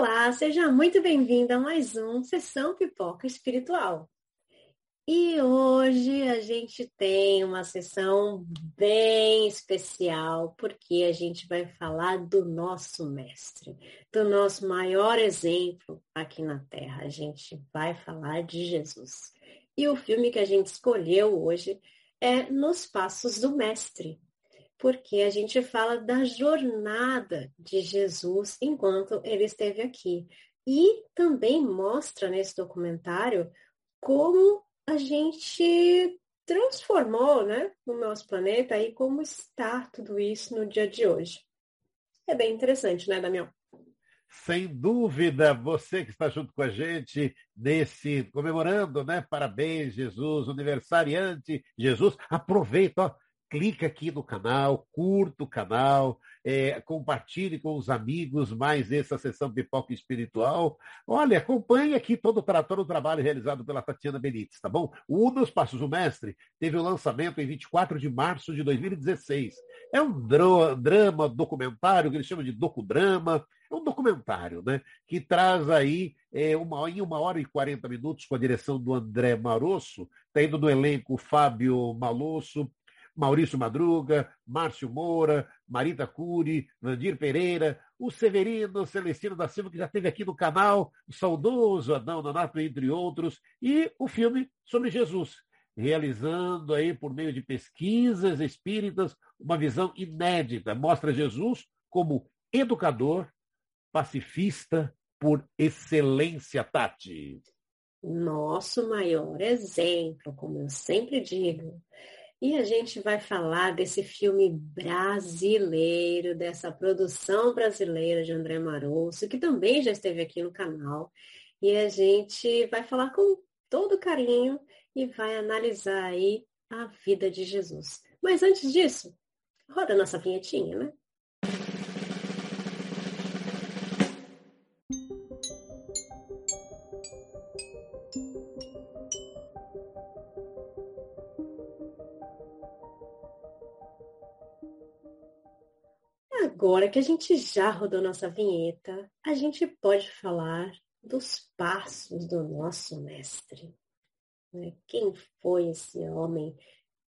Olá, seja muito bem-vindo a mais um Sessão Pipoca Espiritual. E hoje a gente tem uma sessão bem especial, porque a gente vai falar do nosso mestre, do nosso maior exemplo aqui na Terra. A gente vai falar de Jesus. E o filme que a gente escolheu hoje é Nos Passos do Mestre, porque a gente fala da jornada de Jesus enquanto ele esteve aqui. E também mostra nesse documentário como a gente transformou né, no nosso planeta e como está tudo isso no dia de hoje. É bem interessante, né, Damião? Sem dúvida, você que está junto com a gente nesse comemorando, né? Parabéns, Jesus, aniversariante, Jesus. Aproveita, ó, clica aqui no canal, curta o canal, é, compartilhe com os amigos mais essa sessão Pipoca Espiritual. Olha, acompanhe aqui todo, todo o trabalho realizado pela Tatiana Benites, tá bom? Um dos Passos do Mestre teve o lançamento em 24 de março de 2016. É um drama documentário, que eles chamam de docudrama, é um documentário, né? Que traz aí é, uma, em uma hora e 40 minutos com a direção do André Marosso, está indo no elenco Fábio Malosso, Maurício Madruga, Márcio Moura, Marita Cury, Vandir Pereira, o Severino Celestino da Silva, que já esteve aqui no canal, o saudoso Adão Donato, entre outros, e o filme sobre Jesus, realizando aí, por meio de pesquisas espíritas, uma visão inédita. Mostra Jesus como educador, pacifista por excelência, Tati. Nosso maior exemplo, como eu sempre digo. E a gente vai falar desse filme brasileiro, dessa produção brasileira de André Marosso, que também já esteve aqui no canal. E a gente vai falar com todo carinho e vai analisar aí a vida de Jesus. Mas antes disso, roda a nossa vinhetinha, né? Agora que a gente já rodou nossa vinheta, a gente pode falar dos passos do nosso mestre. Né? Quem foi esse homem?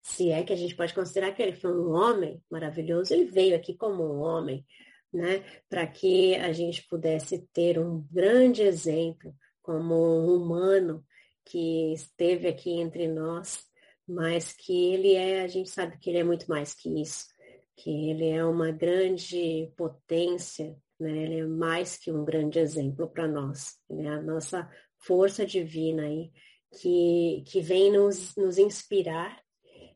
Se é que a gente pode considerar que ele foi um homem maravilhoso, ele veio aqui como um homem, né? Para que a gente pudesse ter um grande exemplo como um humano que esteve aqui entre nós, mas que ele é, a gente sabe que ele é muito mais que isso que ele é uma grande potência, né? ele é mais que um grande exemplo para nós. É a nossa força divina aí, que, que vem nos, nos inspirar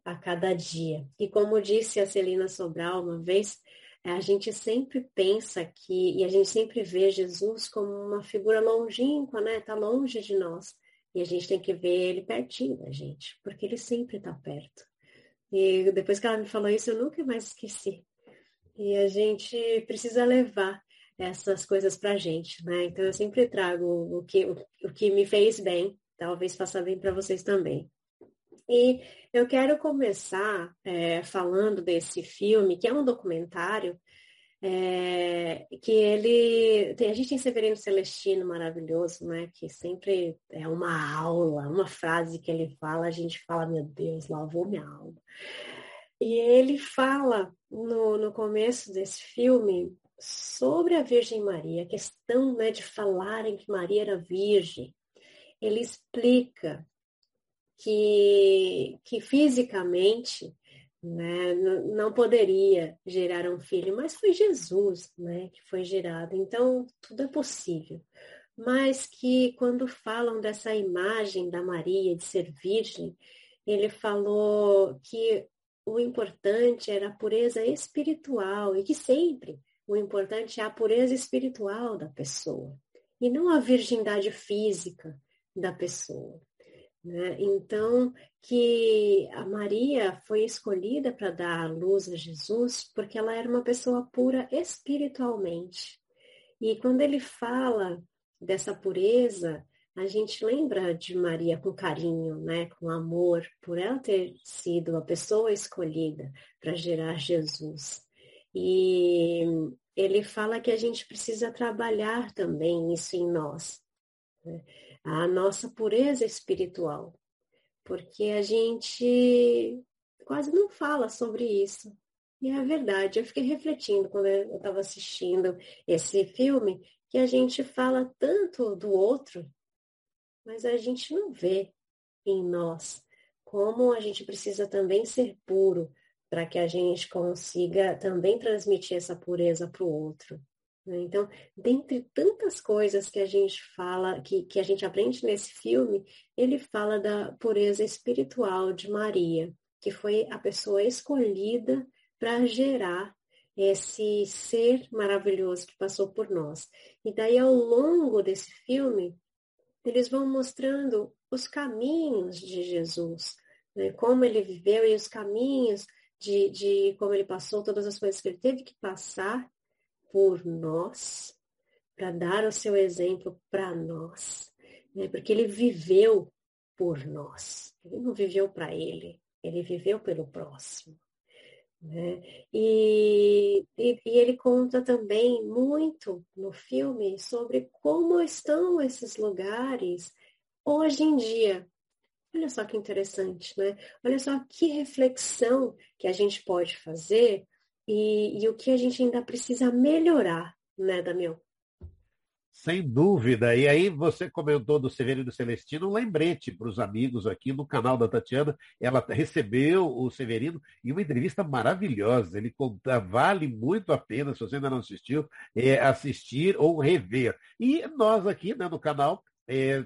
a cada dia. E como disse a Celina Sobral uma vez, a gente sempre pensa que, e a gente sempre vê Jesus como uma figura longínqua, né? Está longe de nós. E a gente tem que ver ele pertinho da gente, porque ele sempre está perto. E depois que ela me falou isso, eu nunca mais esqueci. E a gente precisa levar essas coisas para a gente, né? Então eu sempre trago o que, o, o que me fez bem, talvez faça bem para vocês também. E eu quero começar é, falando desse filme, que é um documentário é, que ele tem a gente tem Severino Celestino maravilhoso, né? Que sempre é uma aula, uma frase que ele fala, a gente fala, meu Deus, lavou minha alma. E ele fala no, no começo desse filme sobre a Virgem Maria, a questão né, de falarem que Maria era virgem. Ele explica que, que fisicamente né? Não poderia gerar um filho, mas foi Jesus, né, que foi gerado. Então, tudo é possível. Mas que quando falam dessa imagem da Maria de ser virgem, ele falou que o importante era a pureza espiritual e que sempre o importante é a pureza espiritual da pessoa e não a virgindade física da pessoa. Né? Então, que a Maria foi escolhida para dar a luz a Jesus porque ela era uma pessoa pura espiritualmente. E quando ele fala dessa pureza, a gente lembra de Maria com carinho, né, com amor, por ela ter sido a pessoa escolhida para gerar Jesus. E ele fala que a gente precisa trabalhar também isso em nós, né? A nossa pureza espiritual, porque a gente quase não fala sobre isso. E é verdade, eu fiquei refletindo quando eu estava assistindo esse filme, que a gente fala tanto do outro, mas a gente não vê em nós como a gente precisa também ser puro para que a gente consiga também transmitir essa pureza para o outro. Né? Então, dentre tantas coisas que a gente fala, que, que a gente aprende nesse filme, ele fala da pureza espiritual de Maria, que foi a pessoa escolhida para gerar esse ser maravilhoso que passou por nós. E daí, ao longo desse filme, eles vão mostrando os caminhos de Jesus, né? como ele viveu e os caminhos de, de como ele passou, todas as coisas que ele teve que passar por nós, para dar o seu exemplo para nós, né? porque ele viveu por nós, ele não viveu para ele, ele viveu pelo próximo. Né? E, e, e, ele conta também muito no filme sobre como estão esses lugares hoje em dia. Olha só que interessante, né? Olha só que reflexão que a gente pode fazer e, e o que a gente ainda precisa melhorar, né, Damião? Sem dúvida. E aí você comentou do Severino Celestino, um lembrete para os amigos aqui no canal da Tatiana. Ela recebeu o Severino em uma entrevista maravilhosa. Ele conta, vale muito a pena, se você ainda não assistiu, é, assistir ou rever. E nós aqui né, no canal é,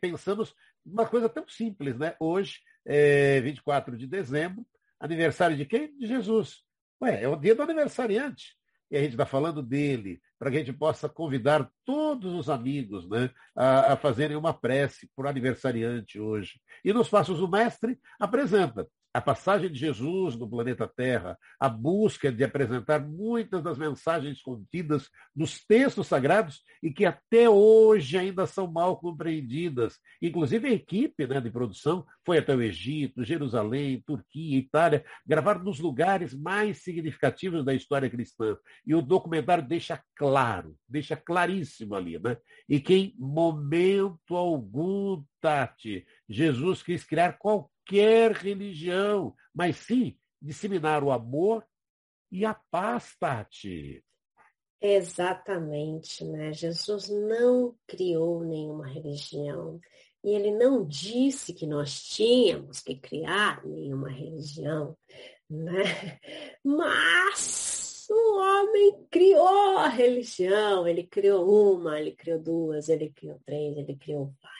pensamos uma coisa tão simples, né? Hoje, é 24 de dezembro, aniversário de quem? De Jesus. Ué, é o dia do aniversariante e a gente está falando dele, para que a gente possa convidar todos os amigos né, a, a fazerem uma prece por aniversariante hoje. E nos Passos do Mestre apresenta a passagem de Jesus no planeta Terra, a busca de apresentar muitas das mensagens contidas nos textos sagrados e que até hoje ainda são mal compreendidas. Inclusive a equipe né, de produção foi até o Egito, Jerusalém, Turquia, Itália, gravar nos lugares mais significativos da história cristã. E o documentário deixa claro, deixa claríssimo ali, né? E que em momento algum, Tati, Jesus quis criar qualquer religião, mas sim disseminar o amor e a paz, Tati. Exatamente, né? Jesus não criou nenhuma religião e ele não disse que nós tínhamos que criar nenhuma religião, né? Mas o homem criou a religião, ele criou uma, ele criou duas, ele criou três, ele criou várias.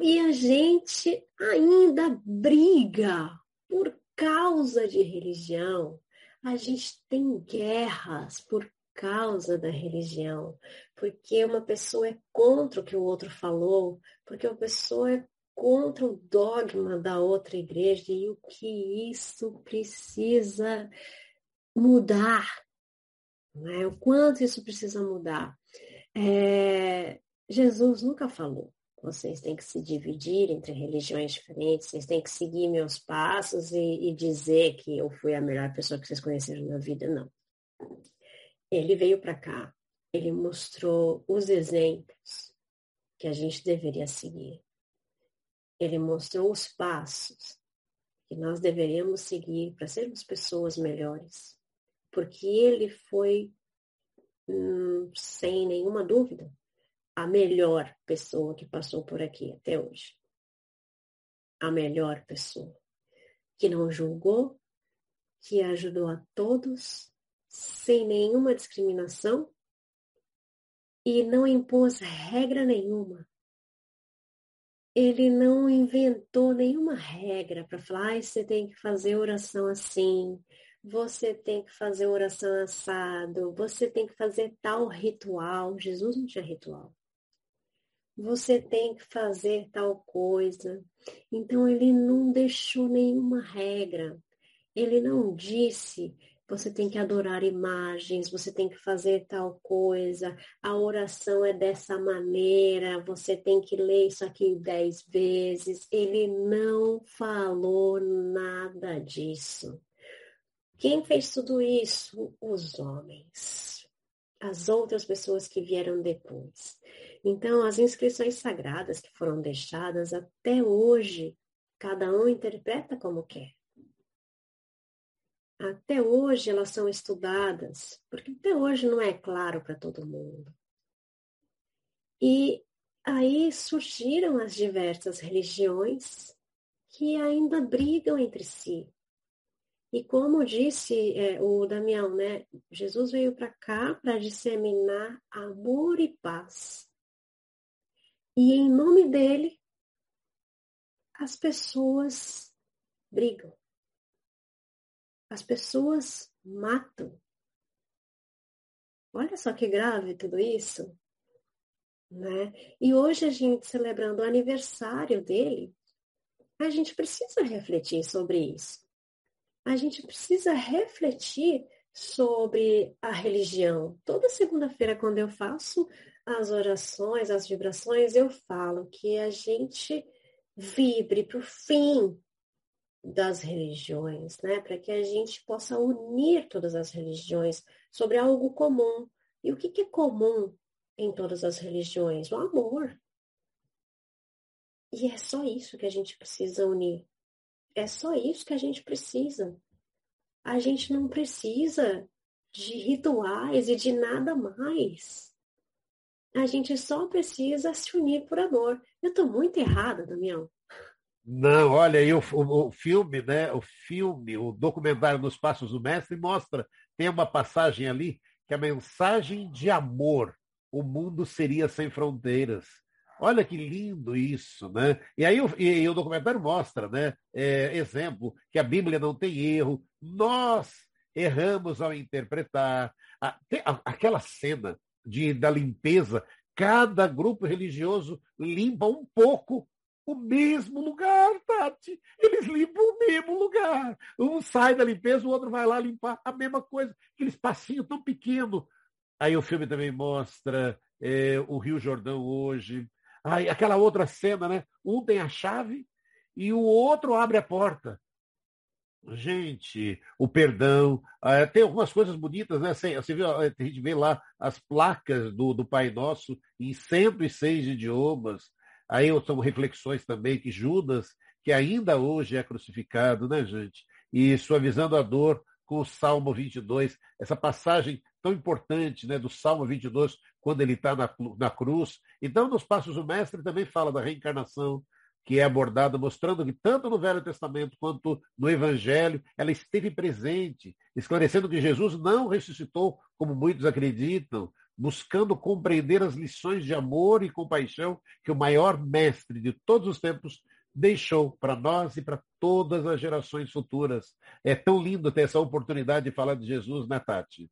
E a gente ainda briga por causa de religião. A gente tem guerras por causa da religião, porque uma pessoa é contra o que o outro falou, porque uma pessoa é contra o dogma da outra igreja e o que isso precisa mudar, né? o quanto isso precisa mudar. É, Jesus nunca falou vocês têm que se dividir entre religiões diferentes, vocês têm que seguir meus passos e, e dizer que eu fui a melhor pessoa que vocês conheceram na vida. Não. Ele veio para cá, ele mostrou os exemplos que a gente deveria seguir. Ele mostrou os passos que nós deveríamos seguir para sermos pessoas melhores. Porque ele foi, hum, sem nenhuma dúvida, a melhor pessoa que passou por aqui até hoje. A melhor pessoa. Que não julgou, que ajudou a todos, sem nenhuma discriminação e não impôs regra nenhuma. Ele não inventou nenhuma regra para falar, ah, você tem que fazer oração assim, você tem que fazer oração assado, você tem que fazer tal ritual. Jesus não tinha ritual você tem que fazer tal coisa. Então ele não deixou nenhuma regra. Ele não disse você tem que adorar imagens, você tem que fazer tal coisa, a oração é dessa maneira, você tem que ler isso aqui dez vezes. Ele não falou nada disso. Quem fez tudo isso? Os homens. As outras pessoas que vieram depois. Então, as inscrições sagradas que foram deixadas até hoje, cada um interpreta como quer. Até hoje elas são estudadas, porque até hoje não é claro para todo mundo. E aí surgiram as diversas religiões que ainda brigam entre si. E como disse é, o Damião, né? Jesus veio para cá para disseminar amor e paz. E em nome dele, as pessoas brigam. As pessoas matam. Olha só que grave tudo isso. Né? E hoje a gente celebrando o aniversário dele, a gente precisa refletir sobre isso. A gente precisa refletir sobre a religião. Toda segunda-feira, quando eu faço as orações, as vibrações, eu falo que a gente vibre para o fim das religiões, né? Para que a gente possa unir todas as religiões sobre algo comum. E o que, que é comum em todas as religiões? O amor. E é só isso que a gente precisa unir. É só isso que a gente precisa. A gente não precisa de rituais e de nada mais. A gente só precisa se unir por amor. Eu estou muito errada, Damião. Não, olha aí o, o, o, filme, né? O filme, o documentário Nos Passos do Mestre mostra, tem uma passagem ali que a mensagem de amor, o mundo seria sem fronteiras. Olha que lindo isso, né? E aí o, e, e o documentário mostra, né? É, exemplo, que a Bíblia não tem erro. Nós erramos ao interpretar. A, a, aquela cena de, da limpeza, cada grupo religioso limpa um pouco o mesmo lugar, Tati. Eles limpam o mesmo lugar. Um sai da limpeza, o outro vai lá limpar a mesma coisa. Aquele espacinho tão pequeno. Aí o filme também mostra é, o Rio Jordão hoje. Aí, aquela outra cena, né? Um tem a chave e o outro abre a porta. Gente, o perdão, é, tem algumas coisas bonitas, né? Você viu, a gente vê lá as placas do, do Pai Nosso em 106 idiomas. Aí são reflexões também que Judas, que ainda hoje é crucificado, né, gente? E suavizando a dor com o Salmo 22, essa passagem tão importante, né, do Salmo 22, quando ele está na, na cruz. Então, nos Passos do Mestre também fala da reencarnação, que é abordada, mostrando que tanto no Velho Testamento quanto no Evangelho, ela esteve presente, esclarecendo que Jesus não ressuscitou, como muitos acreditam, buscando compreender as lições de amor e compaixão que o maior mestre de todos os tempos deixou para nós e para todas as gerações futuras. É tão lindo ter essa oportunidade de falar de Jesus, né, Tati?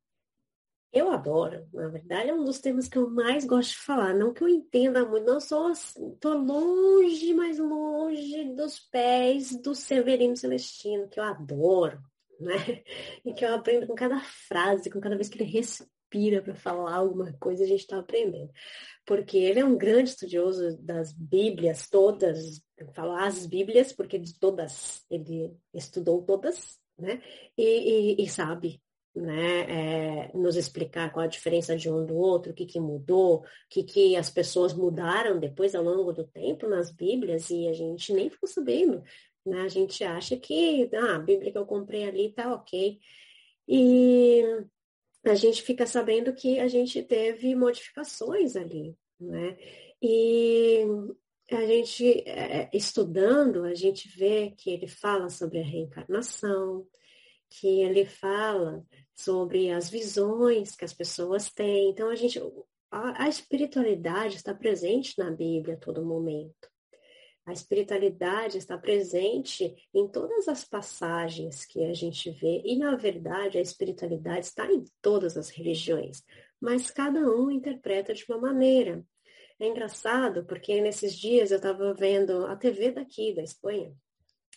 Eu adoro, na verdade é um dos temas que eu mais gosto de falar. Não que eu entenda muito, não sou, tô longe, mais longe dos pés do Severino Celestino, que eu adoro, né? E que eu aprendo com cada frase, com cada vez que ele respira para falar alguma coisa, a gente está aprendendo. Porque ele é um grande estudioso das Bíblias todas, eu falo as Bíblias, porque de todas, ele estudou todas, né? E, e, e sabe né, é, nos explicar qual a diferença de um do outro, o que, que mudou, o que, que as pessoas mudaram depois ao longo do tempo nas Bíblias e a gente nem ficou sabendo. Né? A gente acha que ah, a Bíblia que eu comprei ali tá ok. E a gente fica sabendo que a gente teve modificações ali. Né? E a gente, é, estudando, a gente vê que ele fala sobre a reencarnação, que ele fala sobre as visões que as pessoas têm. Então, a gente, a, a espiritualidade está presente na Bíblia a todo momento. A espiritualidade está presente em todas as passagens que a gente vê, e na verdade a espiritualidade está em todas as religiões, mas cada um interpreta de uma maneira. É engraçado porque nesses dias eu estava vendo a TV daqui, da Espanha,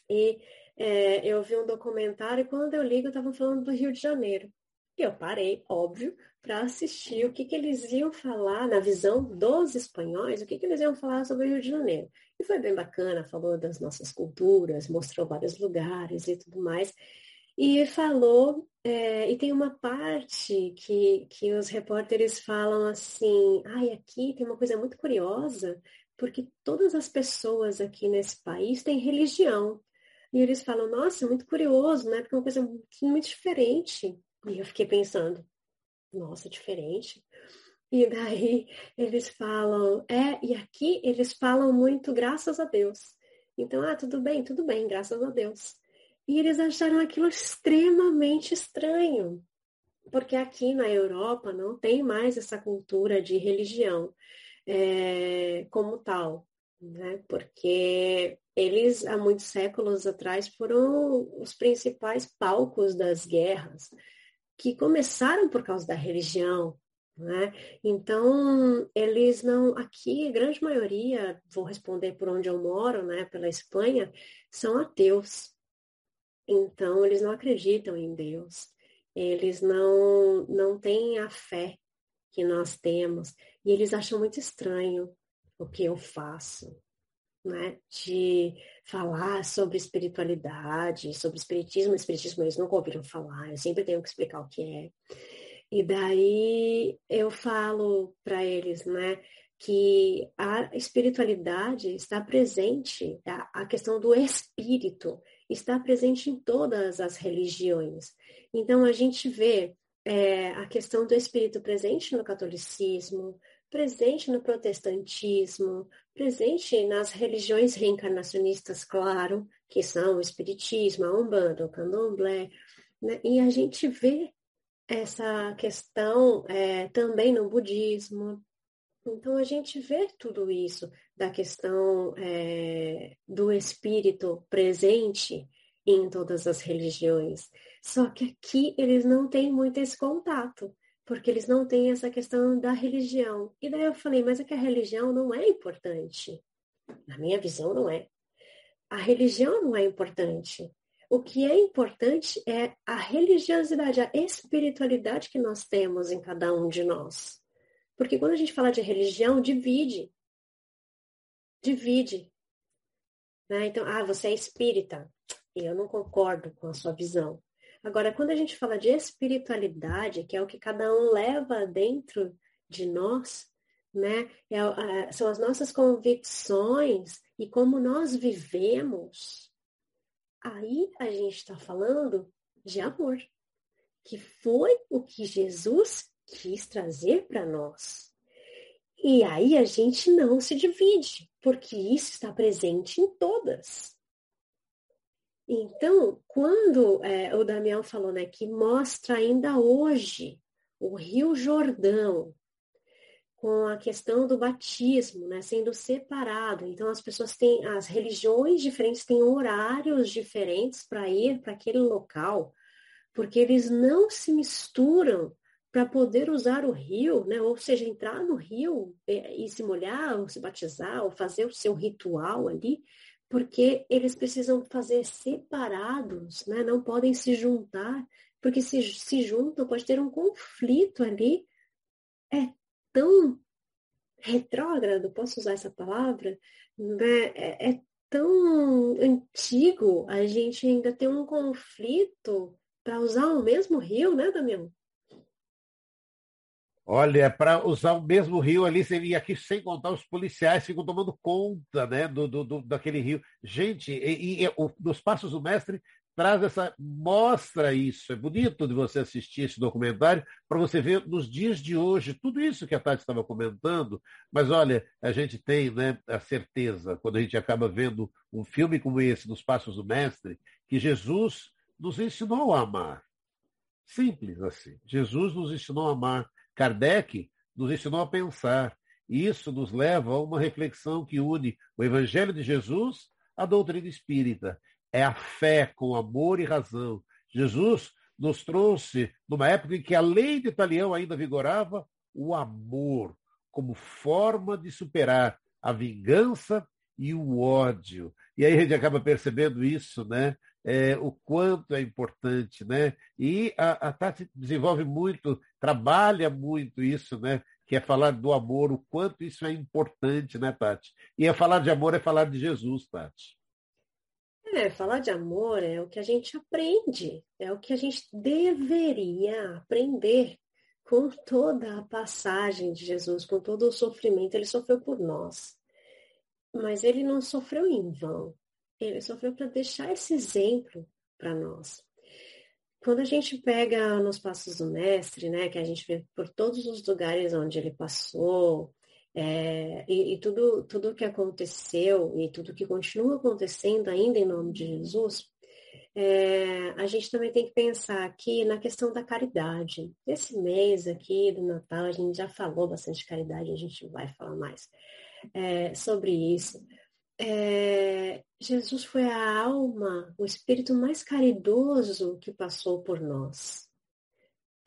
e é, eu vi um documentário e quando eu ligo, eu estava falando do Rio de Janeiro. E eu parei, óbvio, para assistir o que, que eles iam falar na visão dos espanhóis, o que, que eles iam falar sobre o Rio de Janeiro. E foi bem bacana, falou das nossas culturas, mostrou vários lugares e tudo mais. E falou, é, e tem uma parte que, que os repórteres falam assim, ai, aqui tem uma coisa muito curiosa, porque todas as pessoas aqui nesse país têm religião. E eles falam, nossa, muito curioso, né? Porque é uma coisa muito, muito diferente. E eu fiquei pensando, nossa, diferente. E daí eles falam, é, e aqui eles falam muito graças a Deus. Então, ah, tudo bem, tudo bem, graças a Deus. E eles acharam aquilo extremamente estranho, porque aqui na Europa não tem mais essa cultura de religião é, como tal, né? Porque eles, há muitos séculos atrás, foram os principais palcos das guerras, que começaram por causa da religião, né? Então, eles não, aqui, a grande maioria, vou responder por onde eu moro, né, pela Espanha, são ateus. Então, eles não acreditam em Deus. Eles não, não têm a fé que nós temos. E eles acham muito estranho o que eu faço, né? De falar sobre espiritualidade, sobre espiritismo. Espiritismo eles nunca ouviram falar, eu sempre tenho que explicar o que é. E daí eu falo para eles, né? que a espiritualidade está presente, a, questão do espírito está presente em todas as religiões. Então a gente vê é, a questão do espírito presente no catolicismo, presente no protestantismo, presente nas religiões reencarnacionistas, claro, que são o espiritismo, a umbanda, o candomblé, né? e a gente vê essa questão é, também no budismo, então, a gente vê tudo isso da questão é, do espírito presente em todas as religiões. Só que aqui eles não têm muito esse contato, porque eles não têm essa questão da religião. E daí eu falei, mas é que a religião não é importante. Na minha visão, não é. A religião não é importante. O que é importante é a religiosidade, a espiritualidade que nós temos em cada um de nós. Porque quando a gente fala de religião, divide. Divide. Né? Então, ah, você é espírita. Eu não concordo com a sua visão. Agora, quando a gente fala de espiritualidade, que é o que cada um leva dentro de nós, né? É, são as nossas convicções e como nós vivemos. Aí a gente está falando de amor, que foi o que Jesus quis trazer para nós. E aí a gente não se divide, porque isso está presente em todas. Então, quando é, o Damião falou né, que mostra ainda hoje o Rio Jordão com a questão do batismo, né, sendo separado. Então as pessoas têm, as religiões diferentes têm horários diferentes para ir para aquele local, porque eles não se misturam para poder usar o rio, né? ou seja, entrar no rio é, e se molhar, ou se batizar, ou fazer o seu ritual ali, porque eles precisam fazer separados, né? não podem se juntar, porque se se juntam pode ter um conflito ali. É tão retrógrado, posso usar essa palavra? Né? É, é tão antigo a gente ainda ter um conflito para usar o mesmo rio, né, Damião? Olha, para usar o mesmo rio ali, seria aqui sem contar os policiais ficam tomando conta né, do, do, do daquele rio. Gente, e, e o, nos Passos do Mestre traz essa, mostra isso. É bonito de você assistir esse documentário para você ver nos dias de hoje tudo isso que a Tati estava comentando. Mas olha, a gente tem né, a certeza, quando a gente acaba vendo um filme como esse, Nos Passos do Mestre, que Jesus nos ensinou a amar. Simples assim. Jesus nos ensinou a amar. Kardec nos ensinou a pensar. E isso nos leva a uma reflexão que une o Evangelho de Jesus à doutrina espírita. É a fé com amor e razão. Jesus nos trouxe, numa época em que a lei de Italião ainda vigorava, o amor como forma de superar a vingança e o ódio. E aí a gente acaba percebendo isso, né? É, o quanto é importante, né? E a, a Tati desenvolve muito, trabalha muito isso, né? Que é falar do amor, o quanto isso é importante, né, Tati? E é falar de amor é falar de Jesus, Tati. É, falar de amor é o que a gente aprende, é o que a gente deveria aprender com toda a passagem de Jesus, com todo o sofrimento. Ele sofreu por nós, mas ele não sofreu em vão. Ele sofreu para deixar esse exemplo para nós. Quando a gente pega nos passos do mestre, né, que a gente vê por todos os lugares onde ele passou, é, e, e, tudo tudo que aconteceu e tudo que continua acontecendo ainda em nome de Jesus, é, a gente também tem que pensar aqui na questão da caridade. Esse mês aqui do Natal, a gente já falou bastante de caridade, a gente vai falar mais é, sobre isso. É, Jesus foi a alma, o espírito mais caridoso que passou por nós.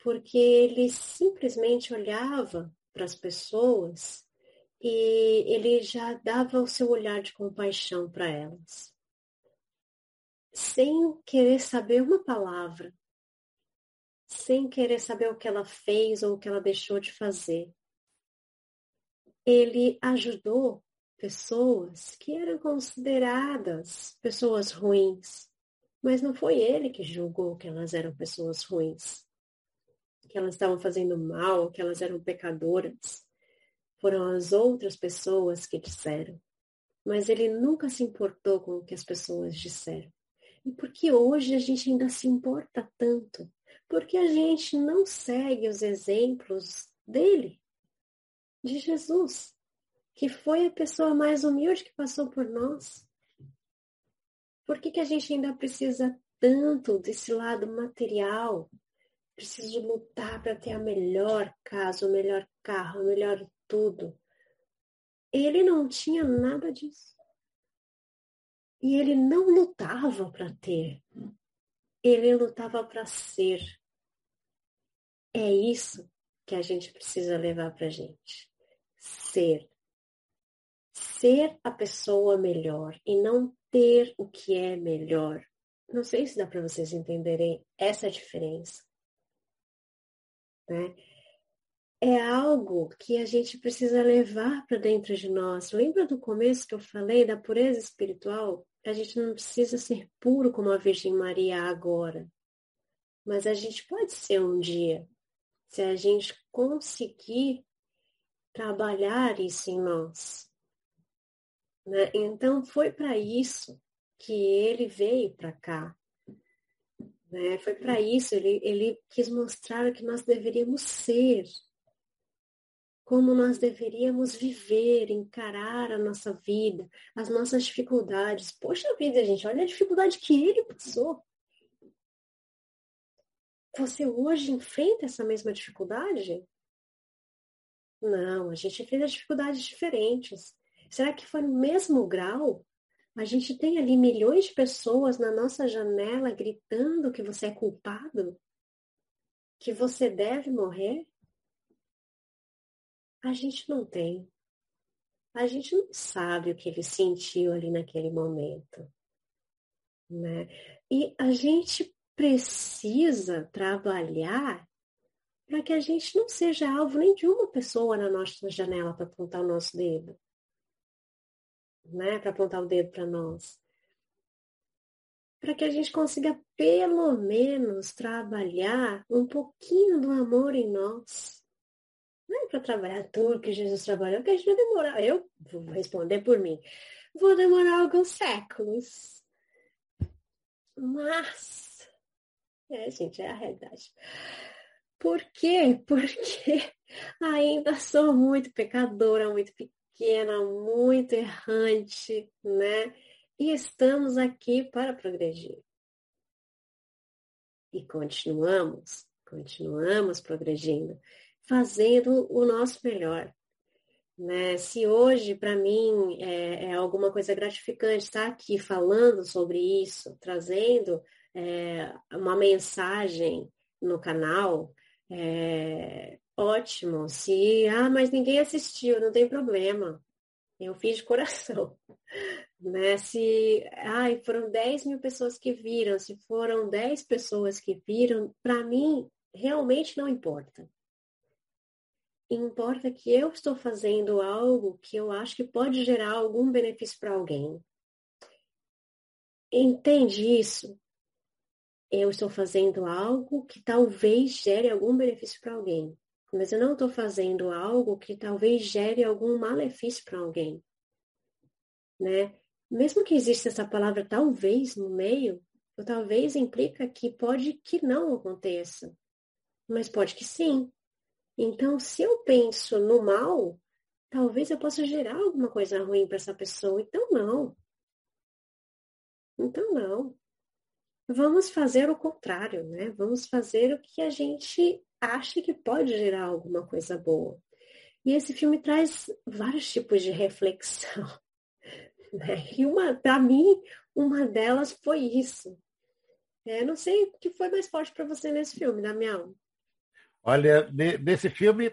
Porque ele simplesmente olhava para as pessoas e ele já dava o seu olhar de compaixão para elas, sem querer saber uma palavra, sem querer saber o que ela fez ou o que ela deixou de fazer. Ele ajudou pessoas que eram consideradas pessoas ruins, mas não foi ele que julgou que elas eram pessoas ruins, que elas estavam fazendo mal, que elas eram pecadoras. Foram as outras pessoas que disseram. Mas ele nunca se importou com o que as pessoas disseram. E por que hoje a gente ainda se importa tanto? Porque a gente não segue os exemplos dele, de Jesus, que foi a pessoa mais humilde que passou por nós. Por que, que a gente ainda precisa tanto desse lado material? Preciso lutar para ter a melhor casa, o melhor carro, o melhor tudo. Ele não tinha nada disso. E ele não lutava para ter. Ele lutava para ser. É isso que a gente precisa levar para gente. Ser. Ser a pessoa melhor e não ter o que é melhor. Não sei se dá para vocês entenderem essa diferença. Né? é algo que a gente precisa levar para dentro de nós. Lembra do começo que eu falei da pureza espiritual? A gente não precisa ser puro como a Virgem Maria agora, mas a gente pode ser um dia, se a gente conseguir trabalhar isso em nós. Né? Então foi para isso que ele veio para cá. Né? Foi para isso, ele, ele quis mostrar o que nós deveríamos ser como nós deveríamos viver, encarar a nossa vida, as nossas dificuldades. Poxa vida, gente, olha a dificuldade que ele passou. Você hoje enfrenta essa mesma dificuldade? Não, a gente enfrenta dificuldades diferentes. Será que foi no mesmo grau? A gente tem ali milhões de pessoas na nossa janela gritando que você é culpado? Que você deve morrer? a gente não tem. A gente não sabe o que ele sentiu ali naquele momento. Né? E a gente precisa trabalhar para que a gente não seja alvo nem de uma pessoa na nossa janela para apontar o nosso dedo. Né? Para apontar o dedo para nós. Para que a gente consiga, pelo menos, trabalhar um pouquinho do amor em nós não é para trabalhar tudo que Jesus trabalhou, que a gente vai demorar. Eu vou responder por mim. Vou demorar alguns séculos. Mas, é, gente, é a realidade. Por quê? Porque ainda sou muito pecadora, muito pequena, muito errante, né? E estamos aqui para progredir. E continuamos, continuamos progredindo fazendo o nosso melhor. Né? Se hoje, para mim, é, é, alguma coisa gratificante estar aqui falando sobre isso, trazendo é, uma mensagem no canal, é, ótimo. Se, ah, mas ninguém assistiu, não tem problema. Eu fiz de coração. Né? Se ai, foram 10 mil pessoas que viram, se foram 10 pessoas que viram, para mim realmente não importa importa que eu estou fazendo algo que eu acho que pode gerar algum benefício para alguém. entende isso? Eu estou fazendo algo que talvez gere algum benefício para alguém, mas eu não estou fazendo algo que talvez gere algum malefício para alguém, né? Mesmo que exista essa palavra talvez no meio, o talvez implica que pode que não aconteça, mas pode que sim. Então, se eu penso no mal, talvez eu possa gerar alguma coisa ruim para essa pessoa. Então, não. Então, não. Vamos fazer o contrário, né? Vamos fazer o que a gente acha que pode gerar alguma coisa boa. E esse filme traz vários tipos de reflexão. Né? E uma, para mim, uma delas foi isso. É, não sei o que foi mais forte para você nesse filme, Damião. Olha, nesse filme,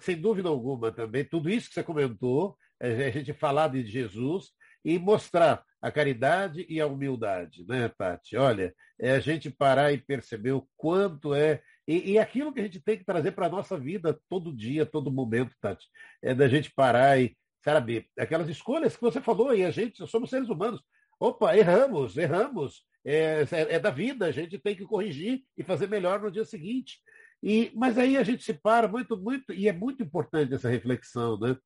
sem dúvida alguma também, tudo isso que você comentou, é, a gente falar de Jesus e mostrar a caridade e a humildade, né, Tati? Olha, é a gente parar e perceber o quanto é. E, e aquilo que a gente tem que trazer para a nossa vida todo dia, todo momento, Tati. É da gente parar e, sabe, aquelas escolhas que você falou, e a gente, somos seres humanos. Opa, erramos, erramos. É, é, é da vida, a gente tem que corrigir e fazer melhor no dia seguinte. E, mas aí a gente se para muito, muito, e é muito importante essa reflexão, né?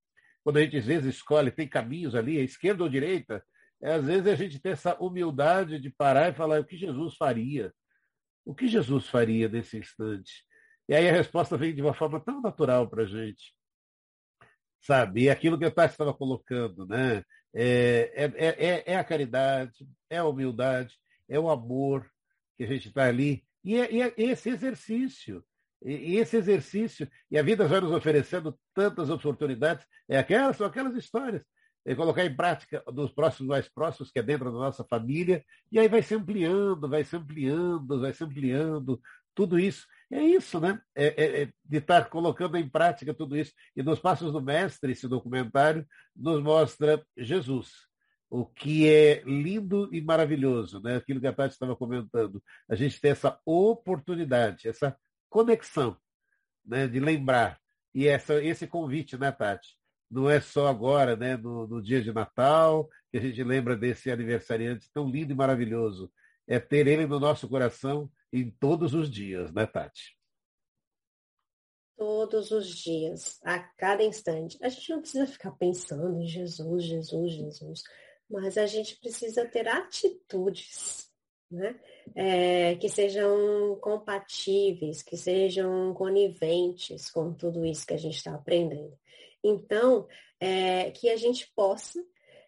Quando a gente às vezes escolhe, tem caminhos ali, esquerda ou direita, é, às vezes a gente tem essa humildade de parar e falar o que Jesus faria. O que Jesus faria nesse instante? E aí a resposta vem de uma forma tão natural para a gente. Sabe? E aquilo que Tati estava colocando, né? É, é, é, é, a caridade, é a humildade, é o amor que a gente está ali. E é, é esse exercício e, esse exercício, e a vida vai nos oferecendo tantas oportunidades, é aquelas, são aquelas histórias. É colocar em prática dos próximos mais próximos, que é dentro da nossa família, e aí vai se ampliando, vai se ampliando, vai se ampliando, tudo isso. É isso, né? É, é, é de estar colocando em prática tudo isso. E nos Passos do Mestre, esse documentário, nos mostra Jesus, o que é lindo e maravilhoso, né? Aquilo que a Tati estava comentando. A gente tem essa oportunidade, essa conexão, né, de lembrar. E essa, esse convite, né, Tati? Não é só agora, né, no, no dia de Natal, que a gente lembra desse aniversariante tão lindo e maravilhoso. É ter ele no nosso coração em todos os dias, né, Tati? Todos os dias, a cada instante. A gente não precisa ficar pensando em Jesus, Jesus, Jesus, mas a gente precisa ter atitudes né? É, que sejam compatíveis, que sejam coniventes com tudo isso que a gente está aprendendo. Então, é, que a gente possa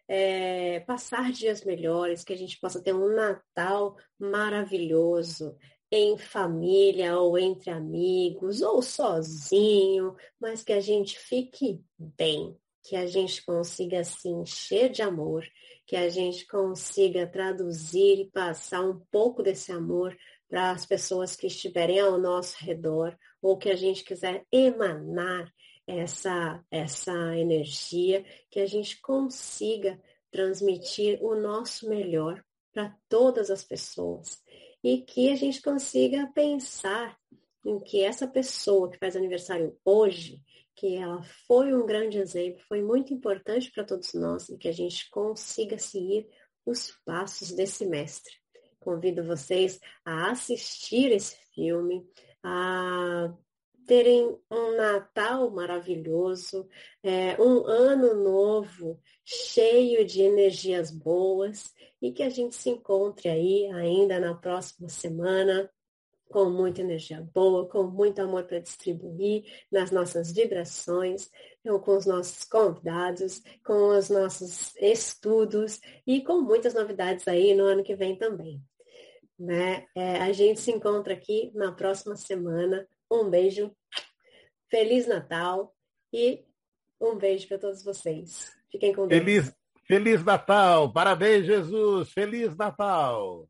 é, passar dias melhores, que a gente possa ter um Natal maravilhoso em família ou entre amigos ou sozinho, mas que a gente fique bem, que a gente consiga se encher de amor, que a gente consiga traduzir e passar um pouco desse amor para as pessoas que estiverem ao nosso redor, ou que a gente quiser emanar essa, essa energia, que a gente consiga transmitir o nosso melhor para todas as pessoas e que a gente consiga pensar em que essa pessoa que faz aniversário hoje, que ela foi um grande exemplo, foi muito importante para todos nós e que a gente consiga seguir os passos desse mestre. Convido vocês a assistir esse filme, a terem um Natal maravilhoso, é, um ano novo cheio de energias boas e que a gente se encontre aí ainda na próxima semana com muita energia boa, com muito amor para distribuir nas nossas vibrações, então, com os nossos convidados, com os nossos estudos e com muitas novidades aí no ano que vem também. Né? É, a gente se encontra aqui na próxima semana. Um beijo, Feliz Natal e um beijo para todos vocês. Fiquem com Deus. Feliz, Feliz Natal! Parabéns, Jesus! Feliz Natal!